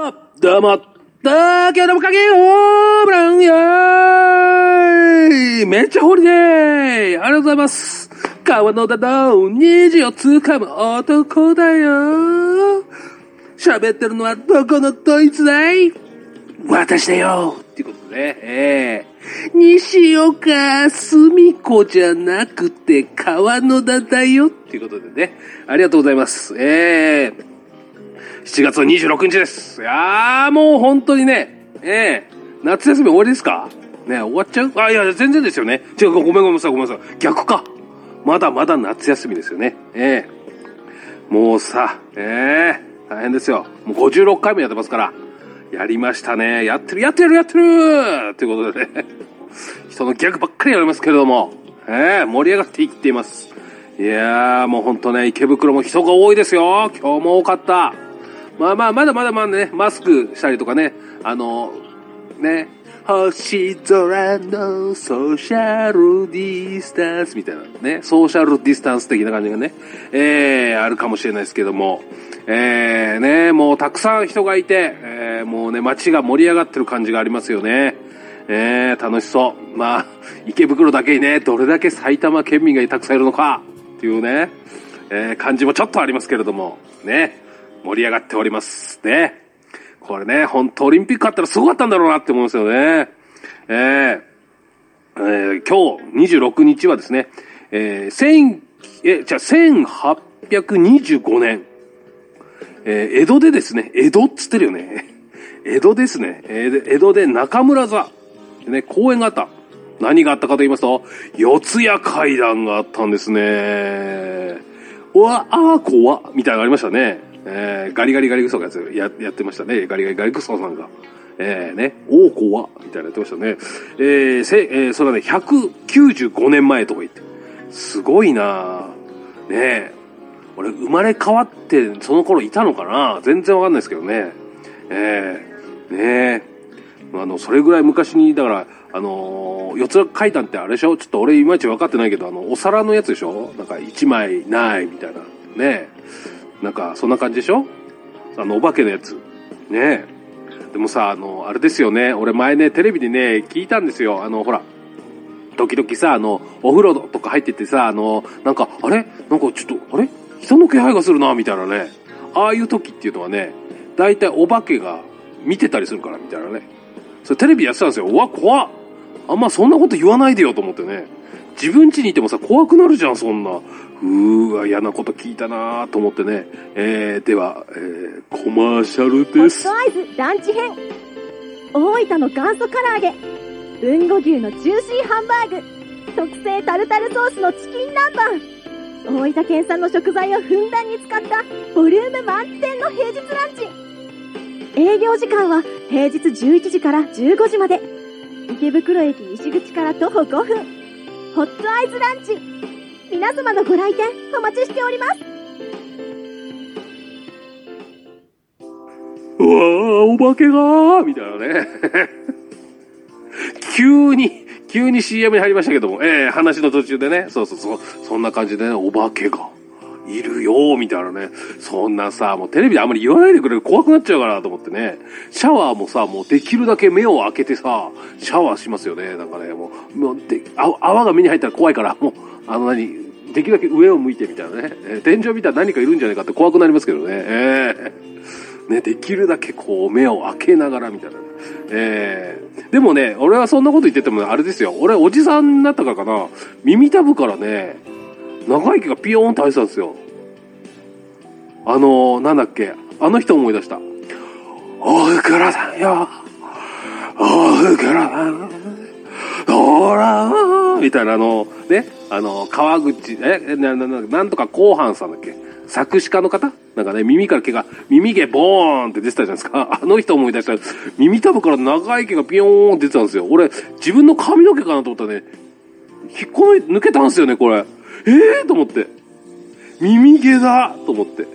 も、どうも、東京のもかけホームランよーいめっちゃホリデー。ありがとうございます。川の田の虹をつかむ男だよ。喋ってるのはどこのドイツだい？私だよ。っていうことで。ね、え。ー、西岡澄子じゃなくて川野田だよ。っていうことでね、ありがとうございます。えー、7月26日です。いやー、もう本当にね、ええ夏休み終わりですか？ね終わっちゃう？あ、いや、全然ですよね。違う、ごめんごめんなさい、ごめんなさい。逆か。まだまだ夏休みですよね。ええもうさ、ええ大変ですよ。もう56回もやってますから。やりましたね。やってる、やってる、やってるということでね。人のギャグばっかりやりますけれども、ええ盛り上がっていっています。いやー、もうほんとね、池袋も人が多いですよ。今日も多かった。まあまあ、まだまだまだね、マスクしたりとかね、あの、ね、星空のソーシャルディスタンスみたいなね、ソーシャルディスタンス的な感じがね、えー、あるかもしれないですけども、えー、ね、もうたくさん人がいて、えー、もうね、街が盛り上がってる感じがありますよね。えー、楽しそう。まあ、池袋だけにね、どれだけ埼玉県民がたくさんいるのか、っていうね、えー、感じもちょっとありますけれども、ね、盛り上がっております。ね。これね、本当オリンピックあったらすごかったんだろうなって思うんですよね。えーえー今日26日はですね、えー、千、え、じゃあ1825年、えー江戸でですね、江戸っつってるよね。江戸ですね。江戸で中村座、ね、公園があった。何があったかと言いますと、四谷階段があったんですね。うわ、あー怖っみたいなのがありましたね。えーガリガリガリクソがやつややってましたね。ガリガリガリクソさんが。えー、ね、おー怖っみたいなやってましたね。えー、せ、えーそれはね、195年前とか言って。すごいなねえ。俺、生まれ変わって、その頃いたのかな全然わかんないですけどね。ええねえ。あの、それぐらい昔に、だから、あのー、四つ階段ってあれでしょ？ちょっと俺いまいち分かってないけど、あの、お皿のやつでしょ？なんか一枚ないみたいな。ねえ。なんか、そんな感じでしょ？あの、お化けのやつ。ねえ。でもさ、あの、あれですよね。俺前ね、テレビでね、聞いたんですよ。あの、ほら、時々さ、あの、お風呂とか入っててさ、あの、なんか、あれ？なんかちょっと、あれ？人の気配がするな、みたいなね。ああいう時っていうのはね、大体お化けが見てたりするから、みたいなね。それテレビやってたんですよ。うわ、怖っあんまそんなこと言わないでよと思ってね。自分家にいてもさ、怖くなるじゃん、そんな。うーわ、嫌なこと聞いたなと思ってね。えー、では、えー、コマーシャルです。ット。アイズランチ編。大分の元祖唐揚げ。豊後牛のジューシーハンバーグ。特製タルタルソースのチキン南蛮。大分県産の食材をふんだんに使ったボリューム満点の平日ランチ。営業時間は平日11時から15時まで。池袋駅西口から徒歩5分。ホットアイズランチ。皆様のご来店お待ちしております。うわー、お化けがみたいなね。急に、急に CM に入りましたけども、えー、話の途中でね、そうそうそう、そんな感じでね、お化けが。いるよーみたいなね。そんなさ、もうテレビであんまり言わないでくれる怖くなっちゃうかなと思ってね。シャワーもさ、もうできるだけ目を開けてさ、シャワーしますよね。なんかね、もう、もうで泡が目に入ったら怖いから、もう、あの何、できるだけ上を向いてみたいなね。え天井見たら何かいるんじゃないかって怖くなりますけどね。えーね、できるだけこう目を開けながらみたいな。えー、でもね、俺はそんなこと言っててもあれですよ。俺おじさんになったからかな。耳たぶからね、長い毛がピヨーンって生えてたんですよ。あのー、なんだっけ。あの人思い出した。おふくろさんよ。おふくろさん。ほらーみたいなあの、ね、あの、川口、え、な、な、ななんとか後半さんだっけ作詞家の方？なんかね、耳から毛が、耳毛ボーンって出てたじゃないですか。あの人思い出したら、耳たぶから長い毛がピヨーンって出てたんですよ。俺、自分の髪の毛かなと思ったらね、引っこ抜けたんですよね、これ。ええー、と思って。耳毛だと思って。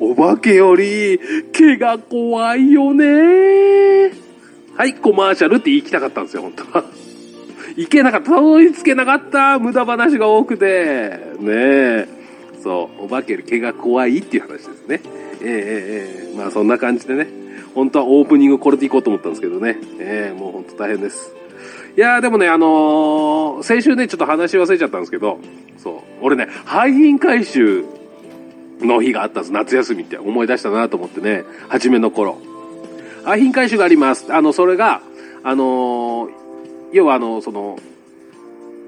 お化けより毛が怖いよねはい、コマーシャルって言いきたかったんですよ、本当は。いけなかった、たどり着けなかった、無駄話が多くて。ねえ。そう、お化けより毛が怖いっていう話ですね。ええええええまあそんな感じでね。本当はオープニングこれでいこうと思ったんですけどね。えー、もう本当大変です。いやーでもね、あのー先週ね、ちょっと話し忘れちゃったんですけど、そう。俺ね、廃品回収の日があったんです。夏休みって思い出したなと思ってね、初めの頃。廃品回収があります。あの、それが、あのー要はあの、その、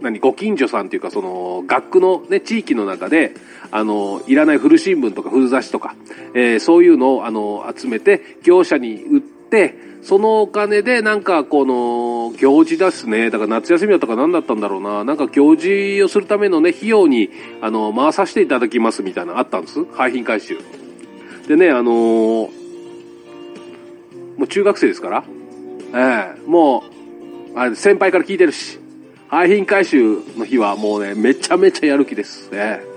何、ご近所さんっていうか、その、学区のね、地域の中で、あの、いらない古新聞とか古雑誌とか、えーそういうのを、あの、集めて、業者に売って、そのお金で、なんか、この、行事ですね。だから夏休みだったか何だったんだろうな。なんか行事をするためのね、費用に、あの、回させていただきますみたいなあったんです？廃品回収。でね、あのーもう中学生ですから、ええもう、あれ、先輩から聞いてるし、廃品回収の日はもうね、めちゃめちゃやる気です。ええ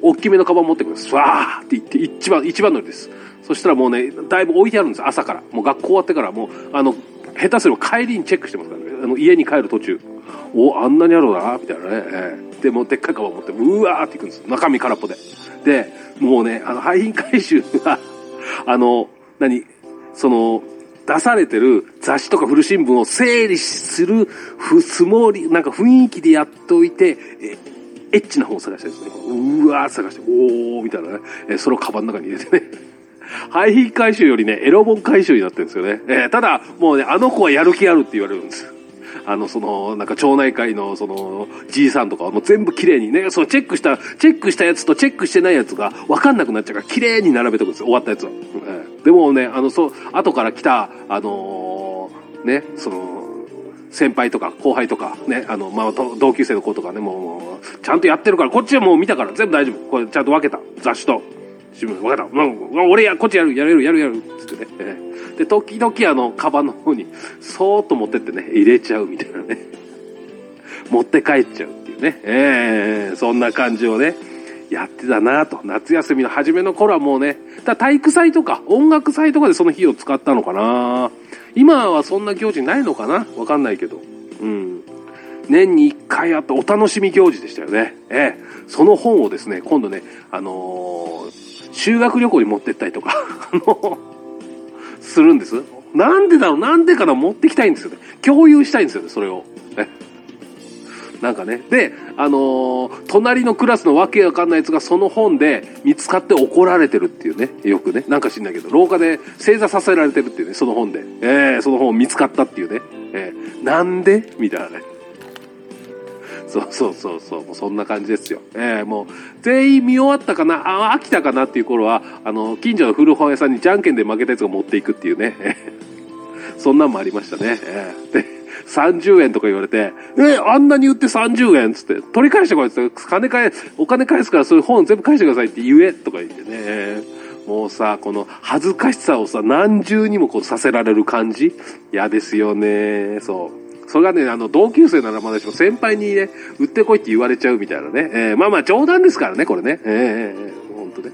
大きめのカバン持ってくるんです。わーって言って、一番、一番乗りです。そしたらもうね、だいぶ置いてあるんです、朝から。もう学校終わってから、もう、あの、下手すれば帰りにチェックしてますからね。あの、家に帰る途中。お、あんなにあるな、みたいなね。ええで、もうでっかいカバン持って、うわーって行くんです。中身空っぽで。で、もうね、あの、廃品回収が、あの、何、その、出されてる雑誌とか古新聞を整理するふつもり、なんか雰囲気でやっておいて、えエッチな本を探してですね。うわー探して、おーみたいなね。えそれをカバンの中に入れてね。廃品回収よりね、エロ本回収になってるんですよね。えーただ、もうね、あの子はやる気あるって言われるんです。あの、その、なんか町内会の、その、じいさんとかはもう全部綺麗にね、そう、チェックした、チェックしたやつとチェックしてないやつが分かんなくなっちゃうから、綺麗に並べておくんですよ、終わったやつは。えーでもね、あの、そう、後から来た、あのーね、その、先輩とか後輩とか、ね、あの、まあ、同級生の子とかね、もうちゃんとやってるから、こっちはもう見たから、全部大丈夫。これちゃんと分けた。雑誌と、新聞分けた。うん、俺や、こっちやる、やれる、やる、やる、つってね。で、時々あの、カバンの方に、そーっと持ってってね、入れちゃうみたいなね。持って帰っちゃうっていうね。えー、そんな感じをね、やってたなと。夏休みの初めの頃はもうね、だ体育祭とか音楽祭とかでその日を使ったのかな今はそんな行事ないのかな？わかんないけど。うん。年に一回あったお楽しみ行事でしたよね。ええ。その本をですね、今度ね、あのー修学旅行に持ってったりとか、あのするんです。なんでだろう？なんでかな持ってきたいんですよね。共有したいんですよね、それを。え？なんかね。で、あのー隣のクラスのわけわかんないやつがその本で見つかって怒られてるっていうね。よくね。なんか知んないけど、廊下で正座させられてるっていうね、その本で。えー、その本見つかったっていうね。えー、なんで？みたいなね。そうそうそうそう、もうそんな感じですよ。えー、もう、全員見終わったかな、あ、飽きたかなっていう頃は、あの、近所の古本屋さんにじゃんけんで負けたやつが持っていくっていうね。そんなんもありましたね。えーで、30円とか言われて、え、あんなに売って30円つって、取り返してこいっつって、金返、お金返すからそういう本全部返してくださいって言えとか言ってね。もうさ、この恥ずかしさをさ、何重にもこうさせられる感じ嫌ですよね。そう。それがね、あの、同級生ならまだしも先輩にね、売ってこいって言われちゃうみたいなね。えーまあまあ冗談ですからね、これね。ええーほんとね。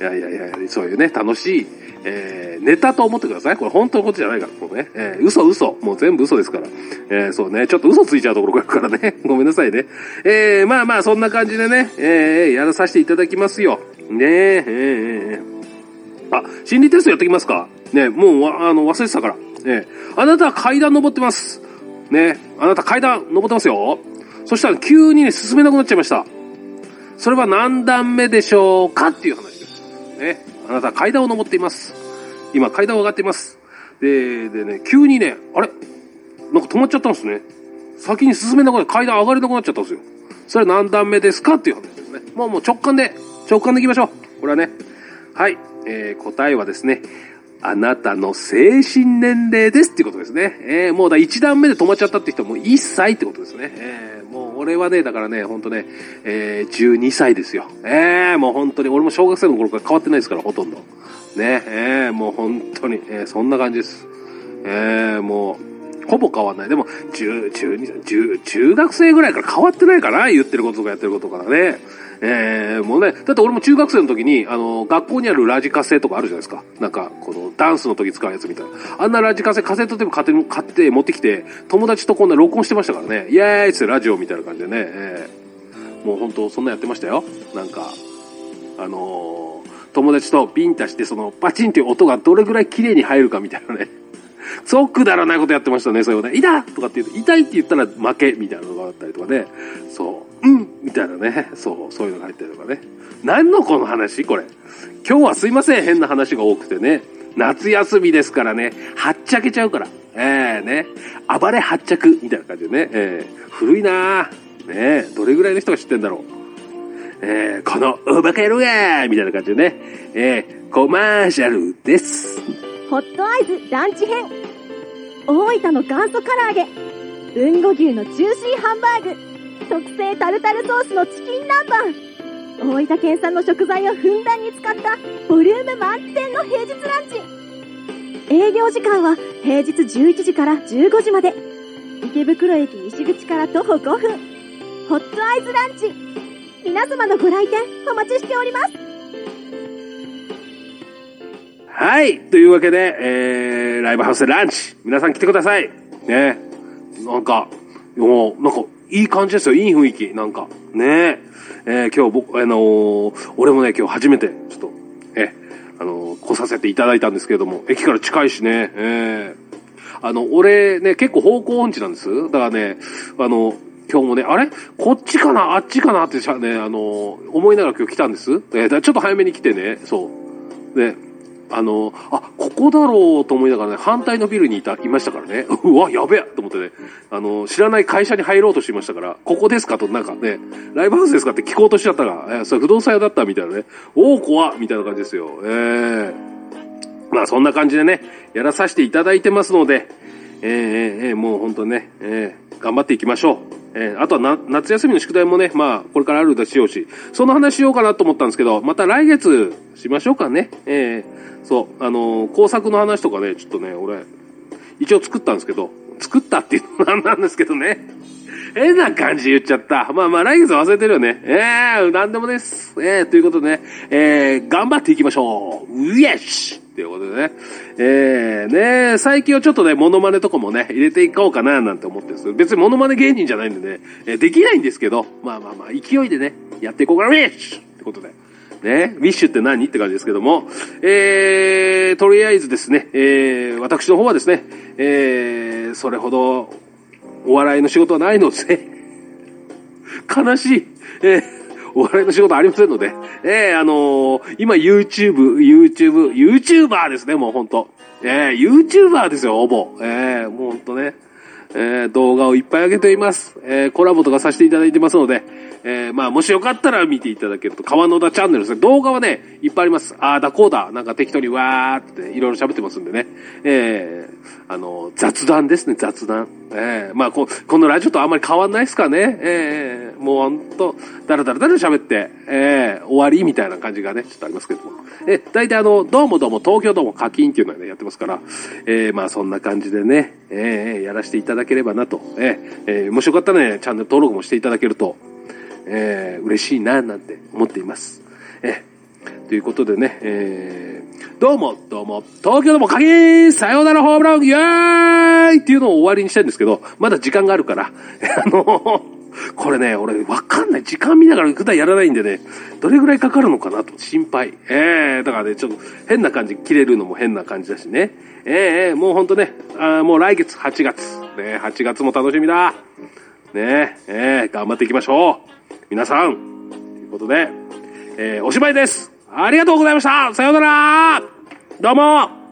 いやいやいや、そういうね、楽しい、えーネタと思ってください。これ本当のことじゃないから、もうね。えー嘘嘘。もう全部嘘ですから。えーそうね、ちょっと嘘ついちゃうところがあるからね。ごめんなさいね。えーまあまあ、そんな感じでね、えーやらさせていただきますよ。ねえ、えーえーあ、心理テストやってきますか？ねもう、あの、忘れてたから。ねあなたは階段登ってます。ねあなた階段登ってますよ。そしたら急にね、進めなくなっちゃいました。それは何段目でしょうかっていう話です。ね。あなた階段を登っています。今階段を上がっています。で、でね、急にね、あれ？なんか止まっちゃったんですね。先に進めなくなって階段上がれなくなっちゃったんですよ。それは何段目ですかっていう話ですね。もうもう直感で、直感でいきましょう。これはね。はい。えー答えはですね、あなたの精神年齢ですっていうことですね。えーもうだ1段目で止まっちゃったって人もう1歳ってことですね。えーもう俺はね、だからね、ほんとね、えー12歳ですよ。えーもう本当に、俺も小学生の頃から変わってないですから、ほとんど。ね、えーもう本当に、えーそんな感じです。えーもう、ほぼ変わんない。でも、中、中二、中、中学生ぐらいから変わってないかな？言ってることとかやってることからね。えー、もうね、だって俺も中学生の時に、あの、学校にあるラジカセとかあるじゃないですか。なんか、この、ダンスの時使うやつみたいな。あんなラジカセ、カセットテープ買って、買って持ってきて、友達とこんな録音してましたからね。イエーイっつってラジオみたいな感じでね。えーもう本当そんなやってましたよ。なんか、あのー友達とビンタして、その、パチンっていう音がどれぐらい綺麗に入るかみたいなね。そうくだらないことやってましたね、それをね。痛っとかって言うと、痛いって言ったら負けみたいなのがあったりとかね。そう、うんみたいなね。そう、そういうのが入ったりとかね。何のこの話これ。今日はすいません、変な話が多くてね。夏休みですからね、はっちゃけちゃうから。ええね。暴れ発着みたいな感じでね。ええ古いなぁ。ね、どれぐらいの人が知ってんだろう。えー、このおバカ野郎がみたいな感じでね、えー、コマーシャルです。ホットアイズランチ編。大分の元祖唐揚げ。豊後牛のジューシーハンバーグ。特製タルタルソースのチキン南蛮。大分県産の食材をふんだんに使ったボリューム満点の平日ランチ。営業時間は平日11時から15時まで。池袋駅西口から徒歩5分。ホットアイズランチ。皆様のご来店お待ちしております。はい。というわけで、えー、ライブハウスでランチ。皆さん来てください。ね。なんか、もう、なんか、いい感じですよ。いい雰囲気。なんか。ねえー今日僕、あのー俺もね、今日初めて、ちょっと、え、あのー来させていただいたんですけれども、駅から近いしね、えーあの、俺ね、結構方向音痴なんです。だからね、あの、今日もね、あれ？こっちかな？あっちかな？ってね、あの、思いながら今日来たんです。えーちょっと早めに来てね、そう。で、あの、あ、ここだろうと思いながらね、反対のビルにいた、いましたからね。うわ、やべえと思ってね、あの、知らない会社に入ろうとしていましたから、ここですかと、なんかね、ライブハウスですかって聞こうとしちゃったが、えそれ不動産屋だったみたいなね。おお、怖っみたいな感じですよ。ええまあそんな感じでね、やらさせていただいてますので、えーえーえもう本当ね、えー頑張っていきましょう。えーあとはな、夏休みの宿題もね、まあ、これからあるでしょうし、その話しようかなと思ったんですけど、また来月しましょうかね。えーそう、あのー工作の話とかね、ちょっとね、俺、一応作ったんですけど、作ったっていうのもなんですけどね。変な感じ言っちゃった。まあまあ来月忘れてるよね。ええなんでもです。ええということでね、えー、頑張っていきましょう。うえということでね。えー、ね最近はちょっとね、モノマネとかもね、入れていこうかななんて思ってるんです別にモノマネ芸人じゃないんでね、えーできないんですけど、まあまあまあ、勢いでね、やっていこうかな、ウィッシュってことで。ね、ウィッシュって何って感じですけども、えー、とりあえずですね、えー、私の方はですね、えー、それほどお笑いの仕事はないので、悲しい、えー、お笑いの仕事ありませんので、えー、あのー今 YouTube、YouTube、YouTuber ですね、もうほんと。えー、YouTuber ですよ、ほぼ。えー、もうほんとね。えー動画をいっぱい上げています。えーコラボとかさせていただいてますので、えーまあ、もしよかったら見ていただけると、川野田チャンネルですね。動画はね、いっぱいあります。あーだこうだ、なんか適当にわーっていろいろ喋ってますんでね。えーあの、雑談ですね、雑談。えーまあこ、このラジオとあんまり変わんないですかね。えーもうほんと、だらだらだら喋って、えー終わりみたいな感じがね、ちょっとありますけども。えー、大体あの、どうもどうも東京どうも課金っていうのはね、やってますから、えーまあそんな感じでね、えーやらせていただければなと。えーえーもしよかったらね、チャンネル登録もしていただけると、えー嬉しいな、なんて思っています。えーということでね、えーどうも、どうも、東京どうも課金さようならホームランイエーイっていうのを終わりにしたいんですけど、まだ時間があるから、あのこれね、俺わかんない。時間見ながら普段やらないんでね、どれぐらいかかるのかなと心配。ええだからね、ちょっと変な感じ、切れるのも変な感じだしね。ええええもうほんとね、あもう来月8月。ね、8月も楽しみだ。ねええ頑張っていきましょう。皆さん。ということで、えーおしまいです。ありがとうございました。さようなら。どうも。